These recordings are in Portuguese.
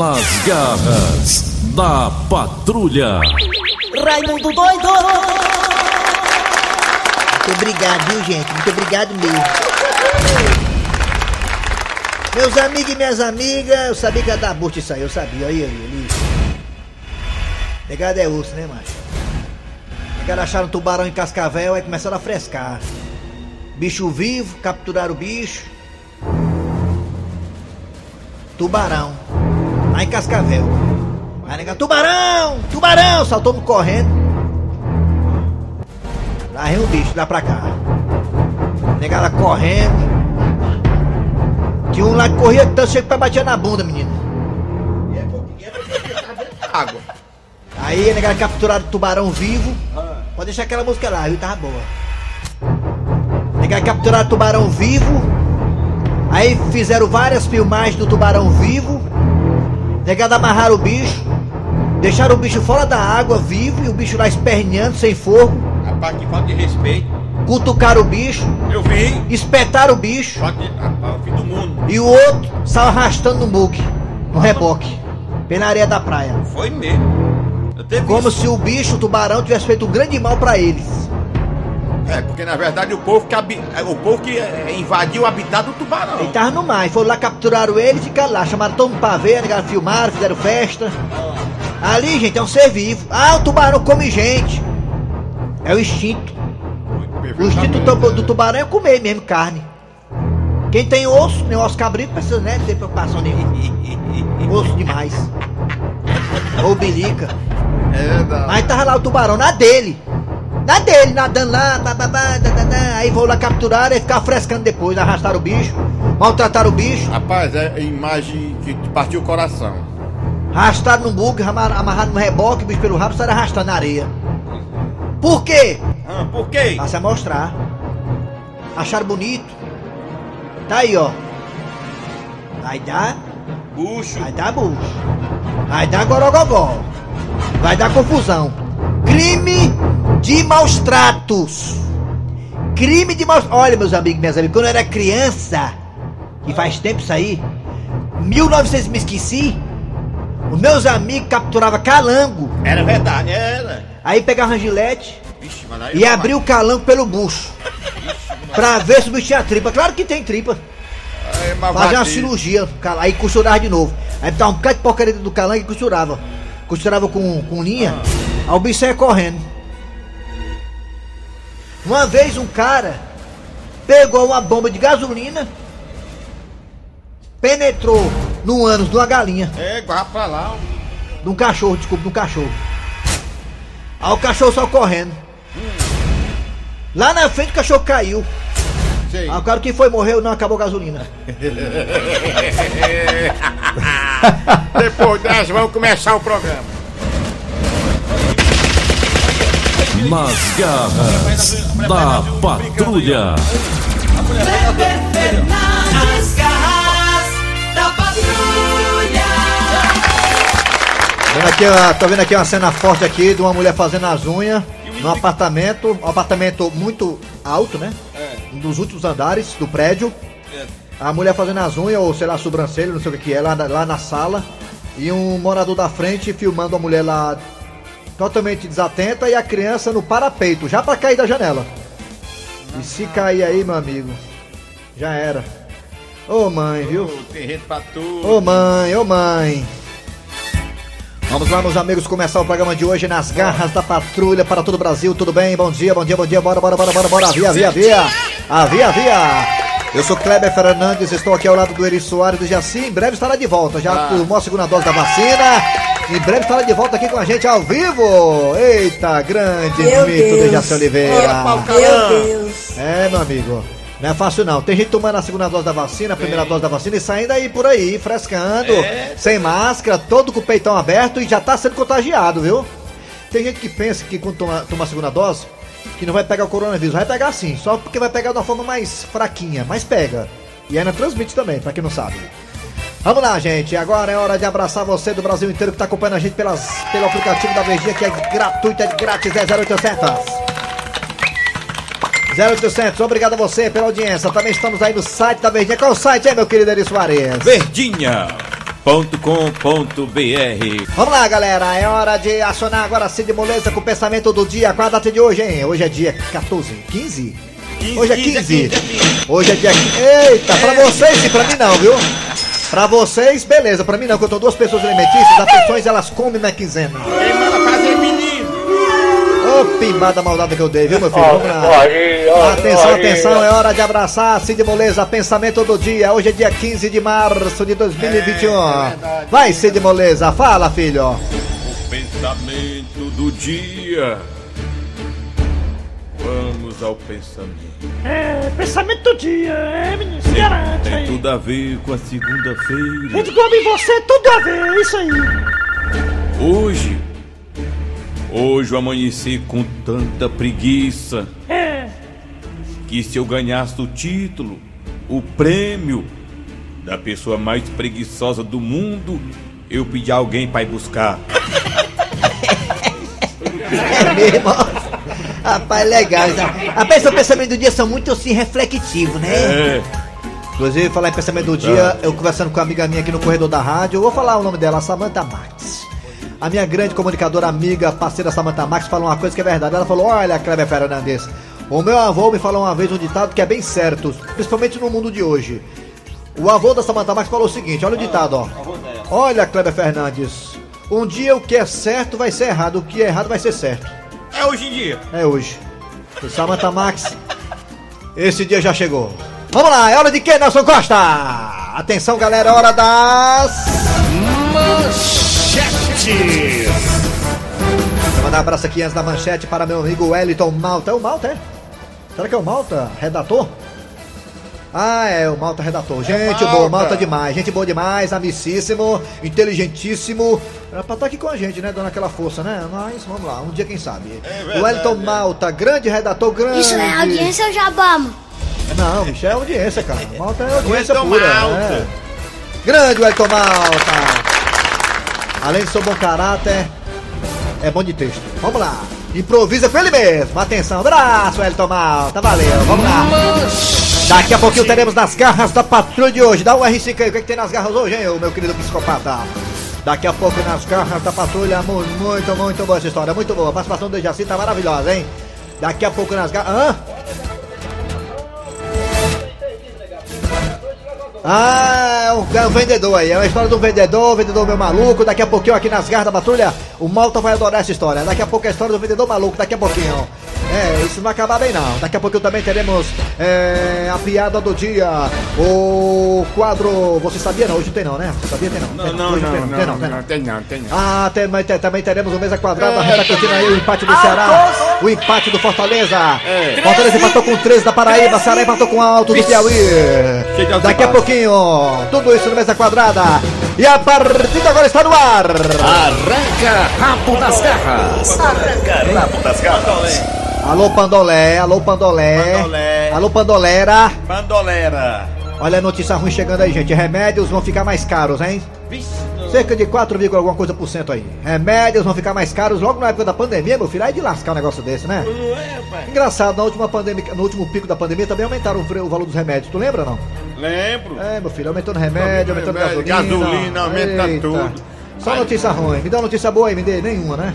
Nas garras da patrulha. Raimundo doido! Muito obrigado, viu, gente? Muito obrigado mesmo. Meus amigos e minhas amigas, eu sabia que ia dar bucha isso aí, eu sabia. Olha aí, ali. Pegada é osso, né, macho? Pegaram, acharam um tubarão em cascavel, aí começaram a frescar. Bicho vivo, capturaram o bicho. Tubarão. Lá em cascavel. Aí nega, tubarão! Tubarão! Saltou no correndo. Lá vem o bicho, lá pra cá. Negada correndo. Tinha um lá que corria tanto, chega pra bater na bunda, menino. Água. Aí a negada capturaram o tubarão vivo. Pode deixar aquela música lá, viu? Tava boa. Negada capturaram o tubarão vivo. Aí fizeram várias filmagens do tubarão vivo. Negada amarraram o bicho. Deixaram o bicho fora da água, vivo, e o bicho lá esperneando, sem fogo. Rapaz, que falta de respeito. Cutucaram o bicho. Eu vi. Espetaram o bicho. Falta de. Rapaz, fim do mundo. E o outro saiu arrastando no muque, no reboque, pela areia da praia. Foi mesmo. Como isso. se o bicho, o tubarão, tivesse feito um grande mal pra eles. É, porque na verdade o povo que, habi- o povo que é, invadiu o habitat do tubarão. Ele tava no mar, e foram lá, capturaram ele e ficaram lá. Chamaram todo mundo pra ver, né, filmaram, fizeram festa. Ali, gente, é um ser vivo. Ah, o tubarão come gente. É o instinto. O instinto do, do tubarão é comer mesmo carne. Quem tem osso, nem osso cabrito, precisa né, ter preocupação nenhuma. Osso demais. Ou bilica. É verdade. Mas tava lá o tubarão na dele. Na dele, nadando lá, bababá, dadadá. aí vão lá capturar e ficar frescando depois, arrastaram o bicho, maltrataram o bicho, Rapaz, é a imagem que partiu o coração. arrastaram no bug, amar- amarraram no reboque, o bicho pelo rabo, saíram arrastando na areia. Por quê? Ah, por quê? Pra se mostrar. Acharam bonito. Tá aí, ó. Vai dar, Bucho. vai dar bucho. Vai dar gorogogó. Vai dar confusão. Crime de maus tratos. Crime de maus... Olha, meus amigos minhas amigas, quando eu era criança, que faz tempo isso aí, 1900 me esqueci, os meus amigos capturavam calango, Era verdade, era. aí pegavam gilete Vixe, aí e abriu o calango pelo bucho. Pra ver se o bicho tinha tripa. Claro que tem tripa. Aí, mas Fazia uma cirurgia, aí costurava de novo. Aí botava um bocado de porcaria do calango e costurava. Costurava com, com linha, aí o bicho saia correndo. Uma vez um cara pegou uma bomba de gasolina, penetrou no ânus de uma galinha, É, guarda pra lá. de um cachorro, desculpa, de um cachorro. Aí o cachorro saiu correndo. Lá na frente o cachorro caiu. Sei. Aí o cara que foi morreu, não acabou a gasolina. Depois dessa, vamos começar o programa. Nas garras da patrulha. Kleber Fernandes, garras da patrulha. Vendo aqui, tô vendo aqui uma cena forte aqui de uma mulher fazendo as unhas num apartamento, um apartamento muito alto, né? Um dos últimos andares do prédio. A mulher fazendo as unhas, ou sei lá, sobrancelha, não sei o que é, lá lá na sala. E um morador da frente filmando a mulher lá totalmente desatenta e a criança no parapeito, já pra cair da janela. E se cair aí, meu amigo, já era. Ô mãe, viu? Tem gente pra tudo. Ô mãe, ô mãe. Vamos lá, meus amigos, começar o programa de hoje nas garras da patrulha para todo o Brasil. Tudo bem? Bom dia, bom dia, bom dia. Bora, bora, bora, bora, bora. Via, via, via. Ah, via, via. Eu sou Kleber Fernandes, estou aqui ao lado do Eri Soares do Jaci. Em breve estará de volta. Já tomou a segunda dose da vacina. Em breve estará de volta aqui com a gente ao vivo. Eita, grande Meu mito de Deus. Jaci Oliveira. Meu Deus. É, meu amigo. Não é fácil não. Tem gente tomando a segunda dose da vacina, a primeira dose da vacina e saindo aí por aí, frescando, É. sem máscara, todo com o peitão aberto e já tá sendo contagiado, viu? Tem gente que pensa que quando toma, toma a segunda dose, que não vai pegar o coronavírus. Vai pegar sim, só porque vai pegar de uma forma mais fraquinha, mas pega. E ainda transmite também, pra quem não sabe. Vamos lá, gente. Agora é hora de abraçar você do Brasil inteiro que tá acompanhando a gente pelas, pelo aplicativo da Verdinha, que é gratuito, é grátis, é 0800. 0800, obrigado a você pela audiência. Também estamos aí no site da Verdinha. Qual é o site aí, meu querido Eri Soares? Verdinha. Vamos lá, galera. É hora de acionar agora Cid Moleza com o pensamento do dia. Qual a data de hoje, hein? Hoje é dia 14, 15? Hoje é 15. Hoje é dia 15. Eita, pra vocês e pra mim não, viu? Pra vocês, beleza. Pra mim não, que eu tô duas pessoas alimentícias. As pessoas, elas comem na quinzena. Quem manda fazer menino? Ô, pimbada maldada que eu dei, viu, meu filho? Vamos lá. Atenção, atenção, é hora de abraçar Cid Moleza, pensamento do dia. Hoje é dia 15 de março de 2021. Vai, Cid Moleza, fala, filho. O pensamento do dia. Vamos ao pensamento. É, pensamento do dia, é, menino, se garante Tem aí. tudo a ver com a segunda-feira. Rede Globo e você, tudo a ver, é isso aí. Hoje, hoje eu amanheci com tanta preguiça É, que se eu ganhasse o título, o prêmio da pessoa mais preguiçosa do mundo, eu pedi alguém pra ir buscar. É mesmo? Rapaz, legal. Rapaz, seu pensamento do dia são muito assim reflexivos, né? É, Inclusive, falar em pensamento do dia, eu conversando com uma amiga minha aqui no corredor da rádio, eu vou falar o nome dela, Samantha Max. A minha grande comunicadora, amiga, parceira Samantha Max, falou uma coisa que é verdade. Ela falou: Olha, Kleber Fernandes, o meu avô me falou uma vez um ditado que é bem certo, principalmente no mundo de hoje. O avô da Samantha Max falou o seguinte: Olha o ditado, ó. Olha, Kleber Fernandes, um dia o que é certo vai ser errado, o que é errado vai ser certo. É hoje em dia. É hoje. O Samantha Max, esse dia já chegou. Vamos lá, é hora de quem, Nelson Costa? Atenção, galera, hora das. Manchetes! Vou mandar um abraço aqui antes da manchete para meu amigo Wellington Malta. É o Malta, é? Será que é o Malta? Redator? Ah, é, o Malta redator. Gente boa, Malta. Malta demais. Gente boa demais, amicíssimo, inteligentíssimo. Era pra estar aqui com a gente, né? Dando aquela força, né? Mas vamos lá, um dia quem sabe. verdade, o Wellington é. Malta, grande redator, grande. Isso é audiência ou jabama? Não, bicho, é audiência, cara. Malta é audiência Wellington pura. Malta. é. Grande Wellington Malta. Além de seu bom caráter, é bom de texto. Vamos lá. Improvisa com ele mesmo. Atenção, abraço, Wellington Malta. Valeu, vamos lá. Daqui a pouquinho teremos nas garras da patrulha de hoje. Dá um R5 aí. O que, é que tem nas garras hoje, hein, meu querido psicopata? Daqui a pouco nas garras da patrulha. mu- Muito, muito boa essa história. Muito boa. A participação do Jaci tá maravilhosa, hein? Daqui a pouco nas garras. Hã? Ah, é um, é vendedor aí, é uma história um vendedor, vendedor meu maluco. Daqui a pouquinho aqui nas garras da patrulha, o Malta vai adorar essa história. Daqui a pouco é a história do vendedor maluco, daqui a pouquinho. É, isso não vai acabar bem não. Daqui a pouquinho também teremos é, a piada do dia, o quadro. Você sabia não? Hoje não tem não, né? Você sabia? Tem não. Não, Tem não, não, tem não, tem não, tem não, tem não, tem não. ah, também, te- também teremos o Mesa Quadrada repercutindo aí o empate do Ceará, o empate do Fortaleza. É. Fortaleza empatou com 13 da Paraíba, Ceará empatou com Alto do Piauí. Ao Daqui a pouquinho, tudo isso no Mesa Quadrada. E a partida agora está no ar. arranca rabo das garras. Alô Pandolé, alô Pandolé. Pandolé. Alô Pandolera. Bandolera. Olha a notícia ruim chegando aí, gente. Remédios vão ficar mais caros, hein? Vixe, Cerca de 4, vírgula alguma coisa por cento aí. Remédios vão ficar mais caros logo na época da pandemia, meu filho. Aí de lascar um negócio desse, né? não é? Engraçado, na última pandemia, no último pico da pandemia também aumentaram o, valor dos remédios. Tu lembra não? Lembro. É, meu filho, aumentando remédio, aumentando Remédio, gasolina. gasolina, aumenta Eita. tudo. Só Ai. notícia ruim. Me dá uma notícia boa aí, me dê nenhuma, né?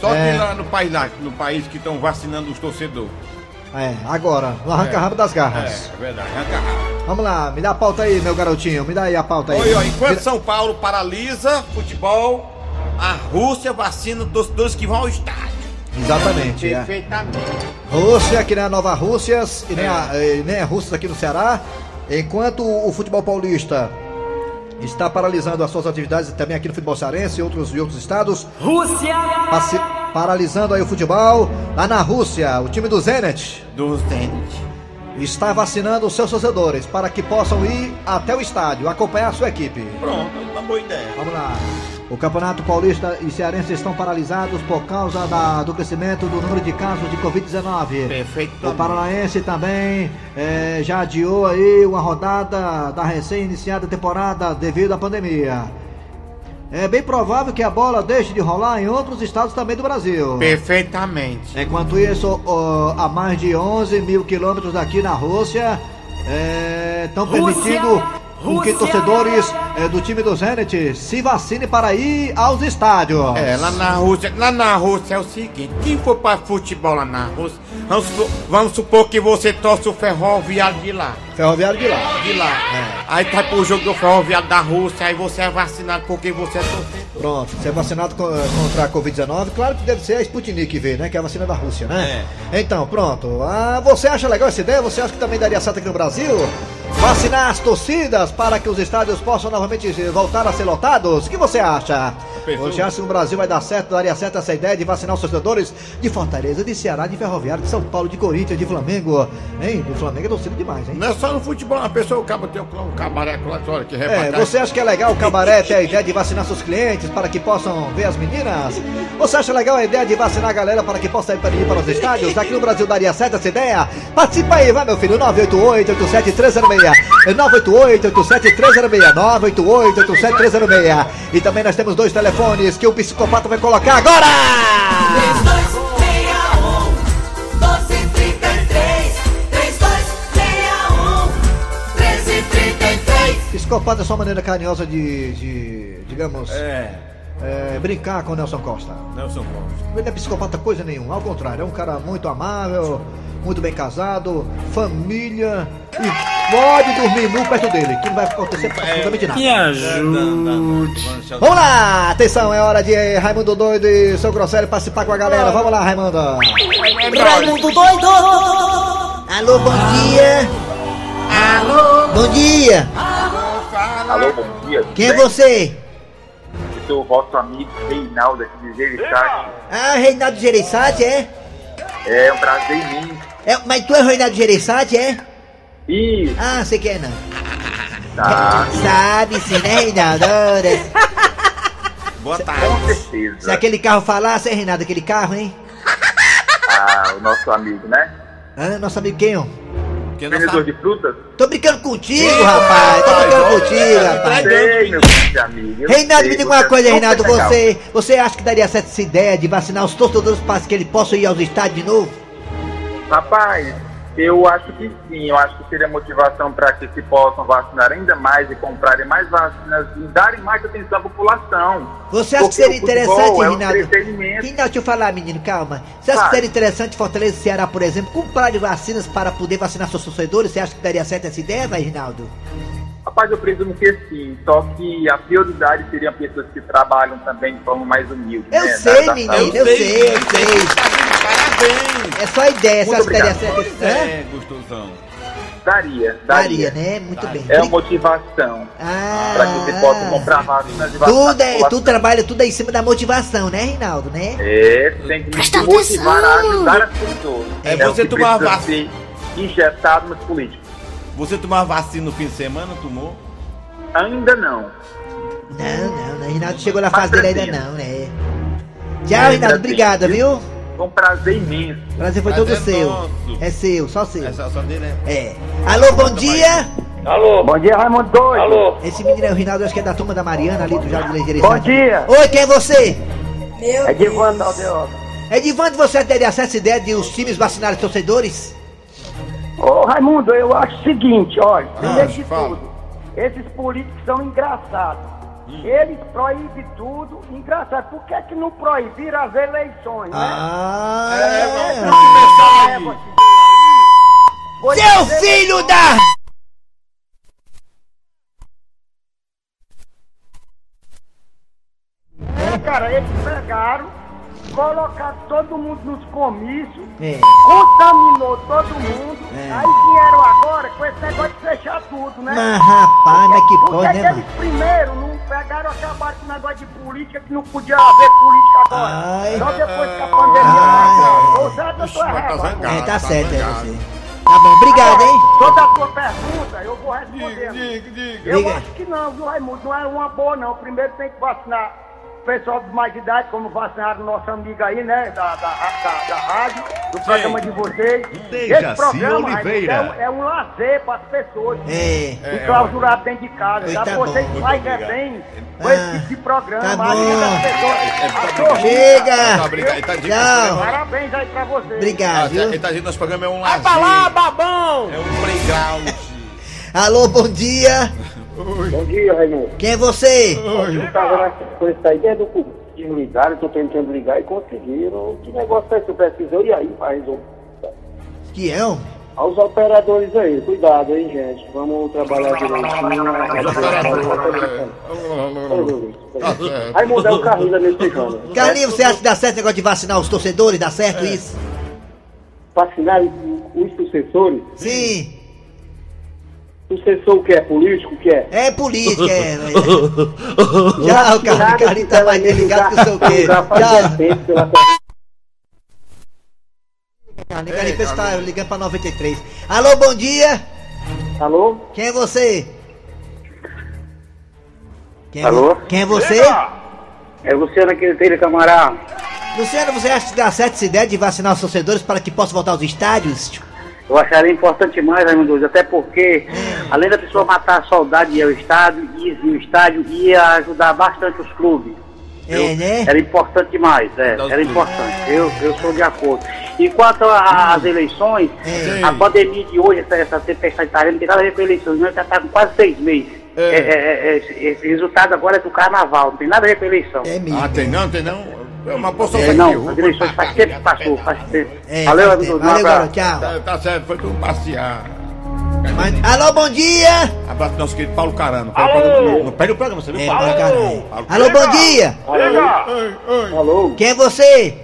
Só É. que lá no país, lá, no país que estão vacinando os torcedores. É, agora, no arranca-rabo das garras. É, é verdade, arranca rabo. Vamos lá, me dá a pauta aí, meu garotinho. Me dá aí a pauta aí. Ó, enquanto Me- São Paulo paralisa futebol, a Rússia vacina os torcedores que vão ao estádio. Exatamente. É. Perfeitamente. Rússia, que nem a Nova Rússias, e nem, a, e nem a Rússia aqui no Ceará. Enquanto o futebol paulista está paralisando as suas atividades também aqui no futebol cearense e outros, e outros estados. Rússia! paralisando aí o futebol. Lá na Rússia, o time do Zenit Dos dentes. está vacinando os seus torcedores para que possam ir até o estádio, acompanhar a sua equipe. Pronto, uma boa ideia. Vamos lá. O Campeonato Paulista e Cearense estão paralisados por causa da- do crescimento do número de casos de Covid-19. Perfeito. O Paranaense também eh, já adiou aí uma rodada da recém-iniciada temporada devido à pandemia. É bem provável que a bola deixe de rolar em outros estados também do Brasil. Perfeitamente. Enquanto isso, ó, a mais de 11 mil quilômetros daqui na Rússia, estão permitindo com que torcedores eh, do time do Zenit se vacinem para ir aos estádios. É, lá na Rússia, lá na Rússia é o seguinte, quem for pra futebol lá na Rússia, vamos, supor- vamos supor que você torce o ferroviário de lá. Ferroviário de lá. De lá. Aí tá pro jogo do ferroviário da Rússia, aí você é vacinado porque você é torcedor. Pronto, você é vacinado co- contra a Covid-19, claro que deve ser a Sputnik V, né? Que é a vacina da Rússia, né? Então, pronto. Ah, você acha legal essa ideia? Você acha que também daria certo aqui no Brasil? Vacinar as torcidas para que os estádios possam novamente eh, voltar a ser lotados? O que você acha? Perfeito. Você acha que no Brasil vai dar certo, daria certo essa ideia de vacinar os torcedores de Fortaleza, de Ceará, de Ferroviário, de São Paulo, de Corinthians, de Flamengo? Hein? Do Flamengo é torcida demais, hein? Não é só no futebol, a pessoa acaba tem um cabaré lá, olha que É, reportagem. você acha que é legal o cabaré ter a ideia de vacinar seus clientes para que possam ver as meninas? Você acha legal a ideia de vacinar a galera para que possa ir para, ir para os estádios? Aqui no Brasil daria certo essa ideia? Participa aí, vai meu filho, 988-87306. 988-87306. 988-87306. E também nós temos dois telefones que o psicopata vai colocar agora! 3261 1233 3261 1333 Psicopata é só uma maneira carinhosa de, de digamos, É, é, brincar com o Nelson Costa. Nelson Costa. Ele não é psicopata coisa nenhuma, ao contrário, é um cara muito amável, muito bem casado, família e pode dormir nu perto dele, que não vai acontecer absolutamente nada. Me ajude. Vamos lá, atenção, é hora de Raimundo Doido e seu Grosselho participar com a galera. Vamos lá, Raimundo. Raimundo doido Alô, bom dia. Alô. Bom dia. Alô, bom dia. Quem é você? Eu sou o vosso amigo Reinaldo aqui de Jereissati. Ah, Reinaldo Gereissati, é? É um prazer imenso. é? Mas tu é Reinaldo Gereissati, é? E Ah, você quer não? tá, Sabe sim, né, Reinaldo? Boa com tarde. certeza. Se aquele carro falasse, é Reinaldo, aquele carro, hein? Ah, o nosso amigo, né? Ah, nosso amigo quem, ó? Porque Vendedor de frutas? Tô brincando contigo, rapaz. Tô brincando contigo, rapaz. Sei, meu amigo. Reinaldo, sei, me diga você uma é coisa, Reinaldo. Você, você acha que daria certo essa ideia de vacinar os torcedores para que eles possam ir aos estádios de novo? Rapaz, eu acho que sim. Eu acho que seria motivação para que se possam vacinar ainda mais e comprarem mais vacinas e darem mais atenção à população. Você acha que Porque seria o futebol interessante, é um entretenimento. Reinaldo, deixa eu falar, menino, calma. Você acha que seria interessante Fortaleza e Ceará, por exemplo, comprar de vacinas para poder vacinar seus torcedores? Você acha que daria certo essa ideia, vai, Reinaldo? Rapaz, eu presumo que sim, só que a prioridade seriam pessoas que trabalham também de forma mais humilde. Eu né, sei, da- menino, saúde. eu sei, eu sei. Parabéns. É só ideia, você Muito acha que daria certo? Hã? É, gostosão. Daria, Daria, daria. né? Muito bem. É uma motivação Ah, para que você possa comprar vacinas e tudo, a é, tudo trabalha tudo é em cima da motivação, né, Reinaldo, né? É, tem que Presta motivar a ajudar as pessoas. É, o você tomar vacina. injetado nos políticos. Você tomar vacina no fim de semana, tomou? Ainda não. Não, não, não, Reinaldo chegou na fase dele ainda não, né? Tchau, É, Reinaldo, obrigado, viu? Foi um prazer imenso. O prazer foi Prazer todo seu. nosso. É seu, só seu. Essa só dele é. É. Alô, bom dia! Bom dia, Raimundo Doido. Alô. Esse menino é o Rinaldo, acho que é da turma da Mariana ali do Jardim Legeira. Bom dia. Oi, quem é você? É Divando Aldeota. É Divando, você teria essa ideia de os times vacinarem os torcedores? Ô Raimundo, eu acho o seguinte, olha, primeiro de fala. tudo, esses políticos são engraçados. Eles proíbem tudo, engraçado. Por que, que não proibiram as eleições, né? Ah, É, você aí. Vou Seu dizer- filho da... É, cara, eles pegaram, colocaram todo mundo nos comícios, É. contaminou todo mundo, É. aí vieram agora com esse negócio de fechar tudo, né? Mas rapaz, mas que pode, né, que eles mano? primeiro não pegaram acabar com o negócio de política que não podia haver política agora? Ai. Só depois que a pandemia Ai. acabou. Ou certo, eu tô tá. É, tá tá certo, é você. Tá bom, obrigado, hein? Toda a tua pergunta eu vou responder. Diga, diga. Eu Diga. acho que não, viu, Raimundo? Não é uma boa, não. Primeiro tem que vacinar pessoal de mais idade, como vacinaram nossa amiga aí, né? Da, da, da, da rádio, do programa de vocês. Esse programa Raimundo, é, um, é um lazer para as pessoas. É. E clausurado dentro de casa. Oi, tá? tá Vocês bom. fazem é bem com esse Ah, tipo de programa. tá bom. as pessoas. Chega! Tá, tá dizendo que Tchau. esse programa- Parabéns aí pra vocês. Ah, Obrigado, viu? Ele tá dizendo que nosso programa é um lazer. babão! É um playground. Alô, bom dia! Bom dia, Raimundo. Quem é você? Eu tava na sequência aí desde o. Desligaram, tô tentando ligar e conseguiram. Que negócio é esse? Precisou e aí, faz um. Que é, um? Aos operadores aí, cuidado, hein, gente. Vamos trabalhar direitinho. Raimundo é o carrinho da mexicana. Carlinhos, você acha que dá certo o negócio de vacinar os torcedores? Dá certo isso? Vacinar os sucessores? Sim. O que é? Político o que é? É política, é. é. Tchau, Carlinhos. Carlinhos tá mais desligado que o seu quê. Tchau. Carlinhos, Carlinhos, pensa que tá ligando pra 93. Alô, bom dia. Alô? Quem é você? Quem é Alô? vo- Quem é você? É Luciano Quinteiro Camará. Luciano, você acha que dá certo essa ideia de vacinar os torcedores para que possam voltar aos estádios? Eu acharia importante mais, Raimundo, até porque, além da pessoa matar a saudade de ir ao estádio, ir ao estádio ia ajudar bastante os clubes. É, né? Era importante demais, é, era importante. Eu, eu sou de acordo. E quanto a- às eleições, É. a pandemia de hoje, essa, essa tempestade italiana, não tem nada a ver com eleições, não, já está com quase seis meses. É. É, é, é, esse, esse resultado agora é do carnaval, não tem nada a ver com eleição. É mesmo. Ah, tem não, tem não? É uma porção É, não, eleições faz tempo que passou, faz tempo. É, Valeu, amigo, Valeu, garoto. Tchau. Tá, tá certo, foi tudo passear. Mas- alô, bom dia. Abraço do nosso querido Paulo Carano. Não, não perde o programa, você viu? É, Paulo? pra caralho. Alô, bom dia. Alô, Quem é você?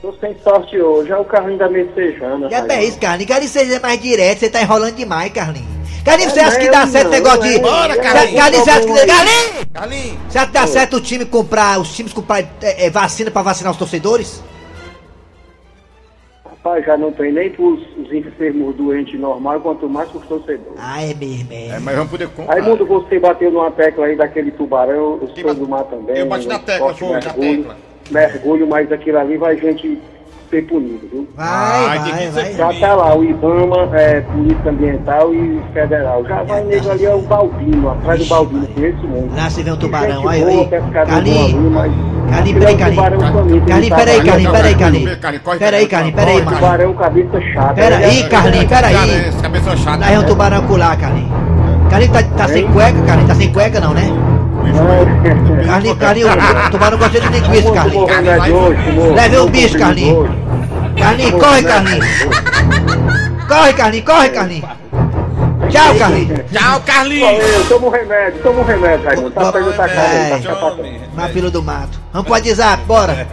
tô sem sorte hoje, é o carrinho da Messejana. Já é isso, Carlinhos. Carlinhos, seja mais direto. Você tá enrolando demais, Carlinhos. Carlinhos, você É acha que dá certo o negócio de... Bora, Carlinhos, Carlinhos. você acha que... Carlinhos! Carlinhos! Você acha que dá certo o time comprar... Os times comprar é, é, vacina pra vacinar os torcedores? Rapaz, já não tem nem pros os enfermos doentes normais, quanto mais pros torcedores. Ah, é mesmo, é. É, mas vamos poder comprar. Raimundo, você bateu numa tecla aí daquele tubarão, sou bate- do mar também. eu bati na um tecla, foi, na mergulho, tecla. Mergulho, mas aquilo ali vai gente ser punido, viu? Vai, vai, que vai. Já tá lá, o IBAMA, é, Polícia Ambiental e Federal. Já vai nego ali, é o Baldino, atrás do Baldino, conheço muito. Lá se vê um tubarão, aí. bom ali, Carlinhos, peraí, é um Carlinhos. Carlinhos, tá peraí. Carlinhos, peraí, Carlinhos, Peraí, Carlinhos, peraí, mano. Tubarão, cabeça chata. Peraí, é- Carlinhos, peraí. Esse cabeça chata. Lá é um tubarão colar, Carlinhos. Carlinhos tá, tá sem cueca, Carlinhos? Tá sem cueca não, né? Carlinhos, Carlinhos, o tubarão gosta de linguiça, Carlinhos. Leve o bicho, Carlinhos. Carlinhos, corre, Carlinhos. Corre, Carlinhos, corre, Carlinhos. Tchau, Carlinhos. Tchau, Carlinhos! Tomo um remédio, toma um remédio, Raimundo. Tá pegando essa cara aí, tá. Na fila do mato. Vamos pro WhatsApp, bora.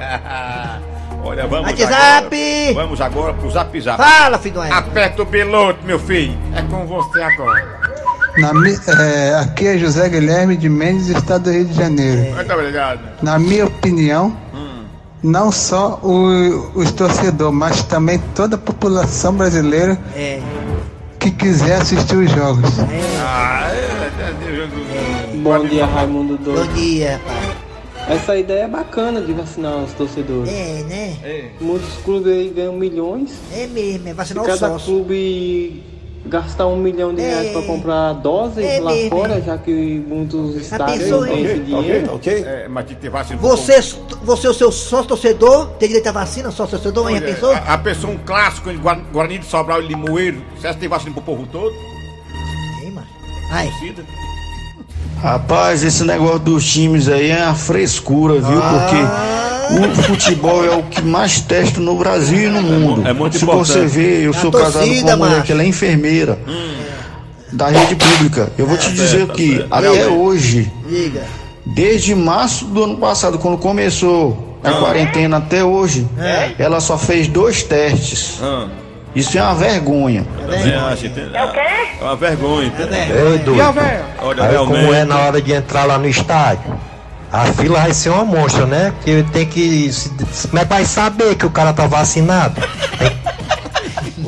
Olha, vamos WhatsApp. agora. Vamos agora pro Zap Zap. Fala, filho do. Aperta o piloto, meu filho. É com você agora. Na é, aqui é José Guilherme de Mendes, estado do Rio de Janeiro. Muito obrigado. Na minha opinião, não só o- os torcedores, mas também toda a população brasileira É, que quiser assistir os jogos. Ah, é, é, é, Bom dia, Raimundo bom Doido. dia, pai. Essa ideia é bacana de vacinar os torcedores. É, né? Muitos clubes aí ganham milhões. É mesmo, é vacinar o cada sócio. clube gastar um milhão de reais É. para comprar doses É lá mesmo, fora, é. já que muitos não têm hein? esse dinheiro. É, mas tem que ter vacina. Você, você, o seu sócio torcedor, tem direito à vacina, sócio torcedor, Olha, pensou? A, a pessoa, um clássico em Guar- Guarani de Sobral e Limoeiro. Você acha que tem vacina pro povo todo? Tem, mano. Ai. Rapaz, esse negócio dos times aí é uma frescura, viu? Porque o futebol é o que mais testa no Brasil e no mundo. É muito Se importante. você vê, eu É sou casado com uma mulher que ela é enfermeira da rede pública. Eu vou te dizer tá que certo. até hoje, Diga. desde março do ano passado, quando começou a quarentena até hoje, ela só fez dois testes. Ah, Isso é uma vergonha. entendeu? É o quê? É uma vergonha. entendeu? É, Ei, doido. Olha, Aí como é na hora de entrar lá no estádio? A fila vai ser uma monstra, né? Que tem que. Como é que vai saber que o cara tá vacinado?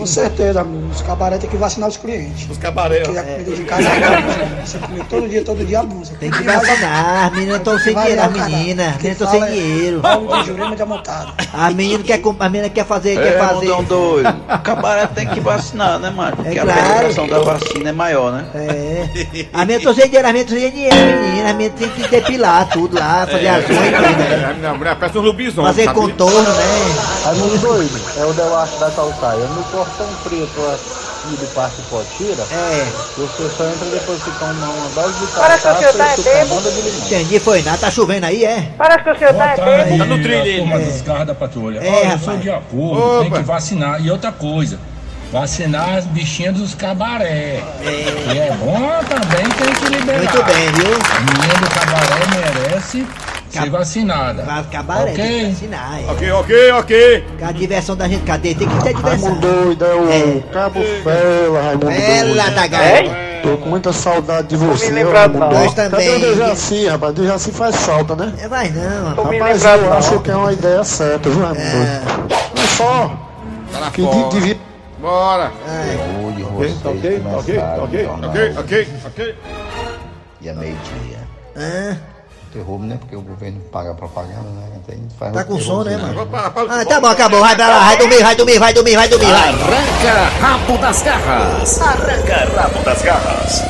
Com certeza, amigo. Os cabaré tem que vacinar os clientes. Os cabaré. Porque a comida de casa é abusa. Você come todo dia, todo dia abusa. Tem que vacinar, as meninas estão sem dinheiro, as meninas, as meninas estão sem dinheiro. Paulo de Jurema de Amontado. A menina quer, a menina quer fazer, quer fazer. doido. O cabaré tem que vacinar, né, mano? Porque a penetração da vacina é maior, né? É. A menina estão sem dinheiro, as meninas estão sem dinheiro, menina. As meninas tem que depilar tudo lá, fazer as unhas né? É, a mulher parece um lobisomem. Fazer contorno, né? Raimundo doido, é o Debaixo da Calcaia. No portão preto, aqui do Parque Potira, É. você só entra depois que toma uma dose de Parece que o senhor tá cachaça e suca bêbado. de limão. Entendi, foi nada. Tá chovendo aí, é? Parece que o senhor tá Boa bêbado. Tá no trilho, a turma é. dos carros da patrulha. É, Olha, eu sou de acordo, tem Opa. que vacinar. E outra coisa, vacinar as bichinhas dos cabaré. E é bom também, tem que liberar. Muito bem, viu? A menina do cabaré merece ser vacinada. Vai cabaré, tem que Ok? vacinar. É. Ok, ok, ok. A diversão da gente, cadê? Tem que ter diversão. Raimundo doido, é o Cabo Fela, Raimundo Ela doido. da gaita. Tô com muita saudade de você, Raimundo. Nós também. Cadê o Dejaci, rapaz? Dejaci faz falta, né? É, vai não, Tô rapaz. eu não. acho que é uma ideia certa, viu, Raimundo É. Mas só Tá que devia... Bora. Hoje Ok, ok, ok, o jornal Ok, ok, ok. dia meio-dia. ah, Interrompo, né? Porque o governo paga propaganda, né? Então a gente faz tá o com sono, né, mano? Ah, tá bom, acabou. Vai pra lá, vai dormir, vai dormir, vai dormir, vai dormir, vai. Arranca rabo das garras. Arranca rabo das garras.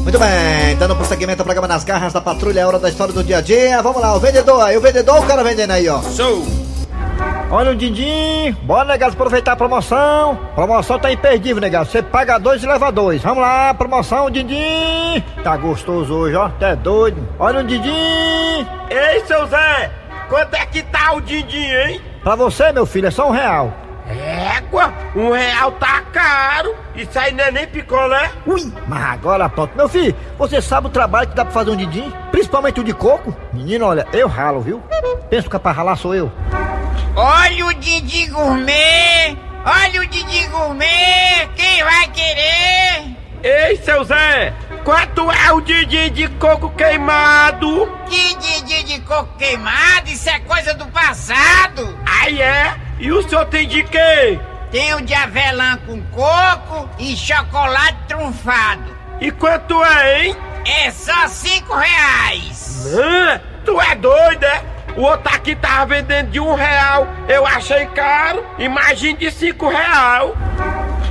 Muito bem, dando prosseguimento ao programa Nas Garras da Patrulha, é hora da história do dia a dia. Vamos lá, o vendedor aí, o vendedor, o cara vendendo aí, ó. Show. Olha o Dindim, bora, negado, aproveitar a promoção. Promoção tá imperdível, negado. Você paga dois e leva dois. Vamos lá, promoção, Dindim. Tá gostoso hoje, ó. Tá doido. Olha o Dindim. Ei, seu Zé, quanto é que tá o din-din, hein? Pra você, meu filho, é só um real. Égua, um real tá caro. Isso aí não é nem picolé. Ui, mas agora pronto. Meu filho, você sabe o trabalho que dá pra fazer um Dindim? Principalmente o de coco? Menino, olha, eu ralo, viu? Penso que é pra ralar sou eu. Olha o Didi Gourmet! Olha o Didi Gourmet! Quem vai querer? Ei, seu Zé, quanto é o din-din de coco queimado? Que Didi de coco queimado? Isso é coisa do passado! Aí é? E o senhor tem de quê? Tem o de avelã com coco e chocolate trunfado. E quanto é, hein? É só cinco reais. Hã? Tu é doido, é? O outro aqui tava vendendo de um real. Eu achei caro. Imagine de cinco real.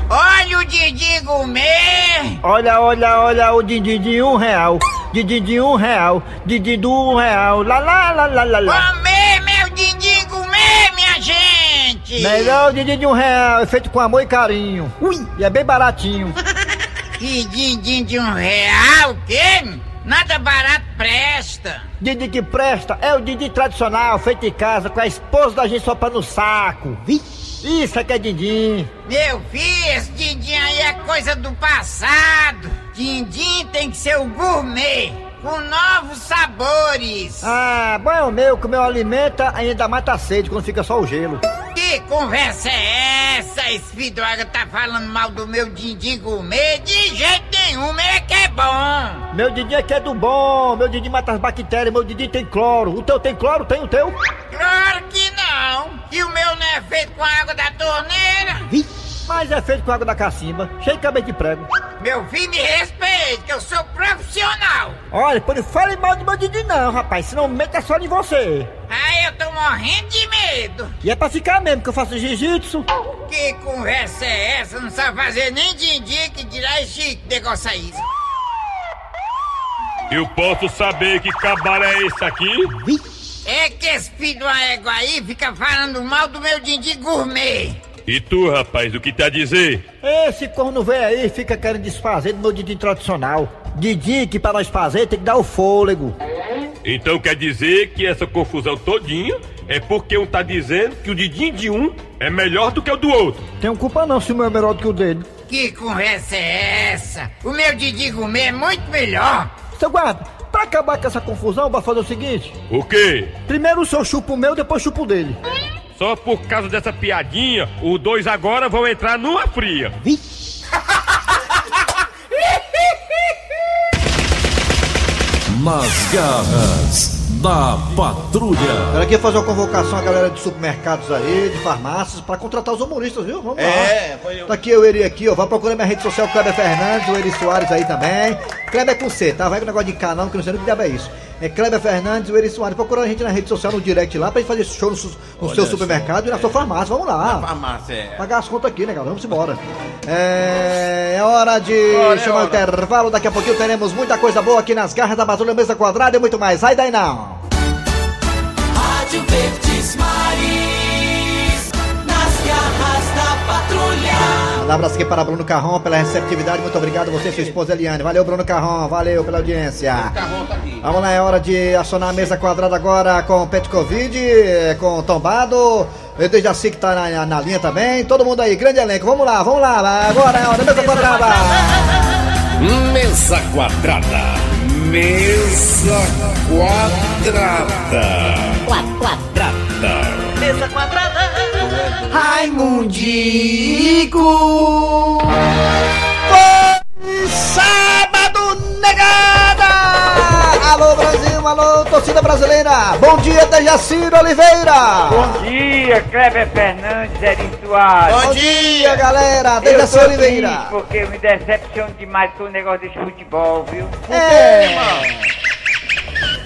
Olha o Didi Gourmet! Olha, olha, olha o Didi de um real. Didi de um real. Didi do um real. Lá, lá, lá, lá, lá, lá. Comer meu Didi Gourmet, minha gente! Melhor o Didi de um real. É feito com amor e carinho. Ui, e é bem baratinho. Que din-din de um real, o quê? Nada barato presta. Didi que presta é o Didi tradicional, feito em casa, com a esposa da gente sopando no saco. Vixe, isso é que é Didi. Meu filho, esse din-din aí é coisa do passado. Din-din tem que ser o gourmet, com novos sabores. Ah, bom é o meu, que o meu alimenta ainda mata a sede quando fica só o gelo. Que conversa é essa? Esse água tá falando mal do meu din-din gourmet? De jeito nenhum, meu é que é bom. Meu Didi aqui é do bom, meu Didi mata as bactérias, meu Didi tem cloro. O teu tem cloro? Tem o teu? Claro que não. E o meu não é feito com água da torneira? Mas é feito com água da cacimba, cheio de cabelo de prego. Meu filho, me respeite, que eu sou profissional. Olha, por não fale mal do meu Didi não, rapaz, senão meta só em você. Ai, eu tô morrendo de medo. E é pra ficar mesmo, que eu faço jiu-jitsu. Que conversa é essa? Não sabe fazer nem din-din que dirá esse negócio aí. Eu posso saber que cabaré é esse aqui? É que esse filho de uma égua aí fica falando mal do meu din-din gourmet. E tu, rapaz, o que tá a dizer? Esse corno velho aí fica querendo desfazer do meu Didi tradicional. Didi que pra nós fazer tem que dar o fôlego. Então quer dizer que essa confusão todinha é porque um tá dizendo que o dedinho de um é melhor do que o do outro. Tenho culpa não se o meu é melhor do que o dele. Que conversa é essa? O meu Didi Gourmet é muito melhor. Seu guarda, pra acabar com essa confusão, bora fazer o seguinte. O quê? Primeiro o senhor chupa o meu, depois chupa o dele. Só por causa dessa piadinha, os dois agora vão entrar numa fria. Nas garras da patrulha. Quero aqui fazer uma convocação à galera de supermercados aí, de farmácias, pra contratar os humoristas, viu? Vamos É, lá. foi eu. Tá aqui eu, Eri aqui, ó. Vai procurar minha rede social, Kleber Fernandes, o Eri Soares aí também. Kleber é com C, tá? Vai com o negócio de canal, que não sei nem o que diabo é isso. É Kleber Fernandes, o Eri Soares. Procura a gente na rede social, no direct lá, pra gente fazer show no, no Olha seu só. supermercado e na sua farmácia. Vamos lá. Farmácia, é. Pagar as contas aqui, né, galera? Vamos embora. É, é hora de Hora, é chamar o hora. intervalo. Daqui a pouquinho teremos muita coisa boa aqui nas garras da Patrulha Mesa Quadrada e muito mais. Sai daí não. Rádio Verdes Maris, nas garras da patrulha. Um abraço aqui para Bruno Carrão pela receptividade. Muito obrigado você e sua esposa Eliane. Valeu, Bruno Carrão. Valeu pela audiência. Vamos lá, é hora de acionar a mesa quadrada agora com o Pet Covid, com o Tombado. Eu desde assim que tá na, na linha também. Todo mundo aí, grande elenco. Vamos lá, vamos lá. Agora é a hora da mesa quadrada. Mesa quadrada. Mesa quadrada. Quadrada. Mesa quadrada. Raimundico. Foi sábado, negada! Alô, Brasil, alô, torcida brasileira. Bom dia, Dejaciro Oliveira. Bom dia, Kleber Fernandes, Eri Soares. Bom dia, galera. Eu Dejaci tô Oliveira. porque eu me decepciono demais com o negócio desse futebol, viu? É.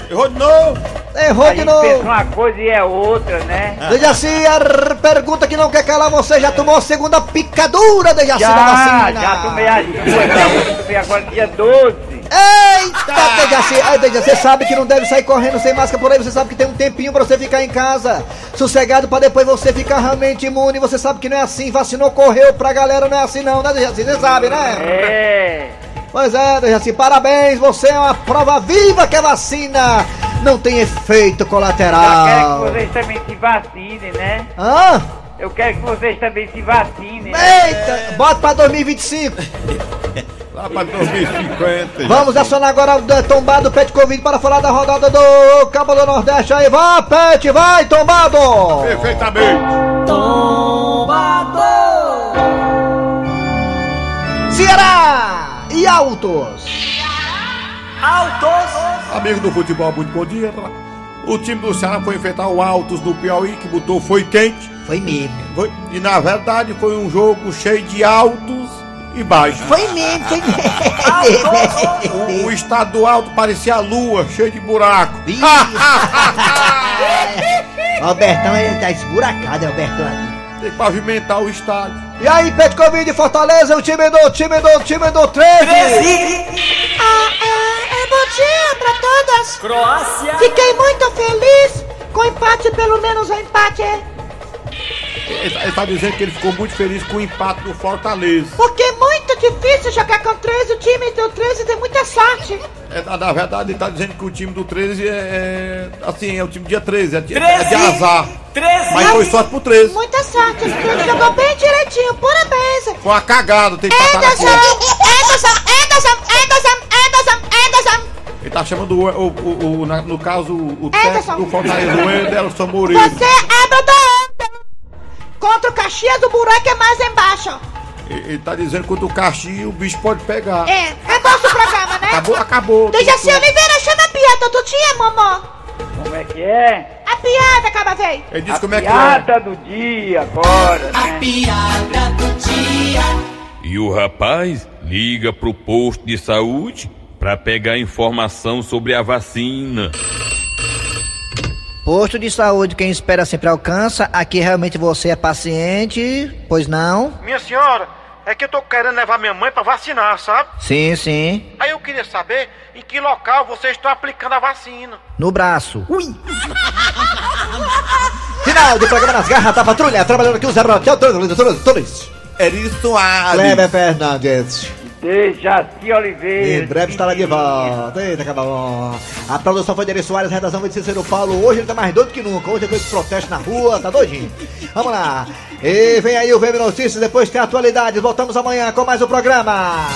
Errou de novo. Errou a de novo. pensa uma coisa e é outra, né? Dejaci, a pergunta que não quer calar, você já tomou a segunda picadura, Dejaci, da Já, vacina? já tomei as duas, tomei agora dia 12. Eita, Dejaci, ai, Dejaci, você sabe que não deve sair correndo sem máscara por aí, você sabe que tem um tempinho pra você ficar em casa, sossegado pra depois você ficar realmente imune, você sabe que não é assim, vacinou, correu pra galera, não é assim não, né, Dejaci, você sabe, né? É. Pois é, Dejaci, parabéns, você é uma prova viva que a vacina não tem efeito Eu quero colateral. que vocês também se vacinem, né? Hã? Eu quero que vocês também se vacinem. Eita, bota pra 2025. Lá pra 2050. Vamos acionar agora o de- tombado Pet Covid para falar da rodada do Cabo do Nordeste aí. Vai, Pet, vai, tombado! Perfeitamente. Ceará e Altos. Altos. Amigo do futebol, muito bom dia. O time do Ceará foi enfrentar o Altos do Piauí, que botou foi quente. Foi mesmo. Foi, e na verdade foi um jogo cheio de altos e baixos. Foi mesmo, foi mesmo. O, o estado do alto parecia a lua, cheio de buraco. Albertão, ele tá esburacado, Albertão ali. Tem que pavimentar o estádio. E aí, Pet Covid Fortaleza, o time do, time do, time do 13. Ah, é, é bom dia pra todas. Croácia. Fiquei muito feliz com o empate, pelo menos o empate é. Ele, ele tá dizendo que ele ficou muito feliz com o empate do Fortaleza. Porque difícil jogar com 13, o time do 13 tem muita sorte. É, na, na verdade, ele tá dizendo que o time do 13 é, é, Assim, é o time dia 13, é, de- é de azar. 13. Mas foi sorte pro 13. Muita sorte, esse time jogou bem direitinho, parabéns. Foi uma cagada, tem que passar na conta. Ederson, Ederson, Ederson, Ederson, Ederson. Ele tá chamando o, o, o- o- na- no caso, o técnico do Fortaleza, o Ederson Moreira. Você é da onda. Contra o Caxias, o buraco é mais embaixo. Ele, tá dizendo que contra o Caxi o bicho pode pegar. É, acabou o programa, né? Acabou, acabou. Dejaci Tudo- Oliveira, chama a piada do dia, mamô. Como é que é? A piada, acaba vez. Ele disse como é que Piada do dia agora, né? piada do dia. E o rapaz liga pro posto de saúde pra pegar informação sobre a vacina. Posto de saúde, quem espera sempre alcança. Aqui realmente você é paciente, pois não? Minha senhora, é que eu tô querendo levar minha mãe pra vacinar, sabe? Sim, sim. Aí eu queria saber em que local vocês estão aplicando a vacina. No braço. Ui! Final do programa nas garras da patrulha, trabalhando aqui o Zé Brote, todos, todos, todos. Eri Soares. Kleber Fernandes. Dejaci Oliveira. Em breve estará de volta. Eita, acabou. A produção foi de Eri Soares, redação foi de Cícero Paulo. Hoje ele tá mais doido que nunca. Hoje depois de protesto na rua, tá doidinho. Vamos lá. E vem aí o VM Notícias, depois tem atualidades. Voltamos amanhã com mais um programa.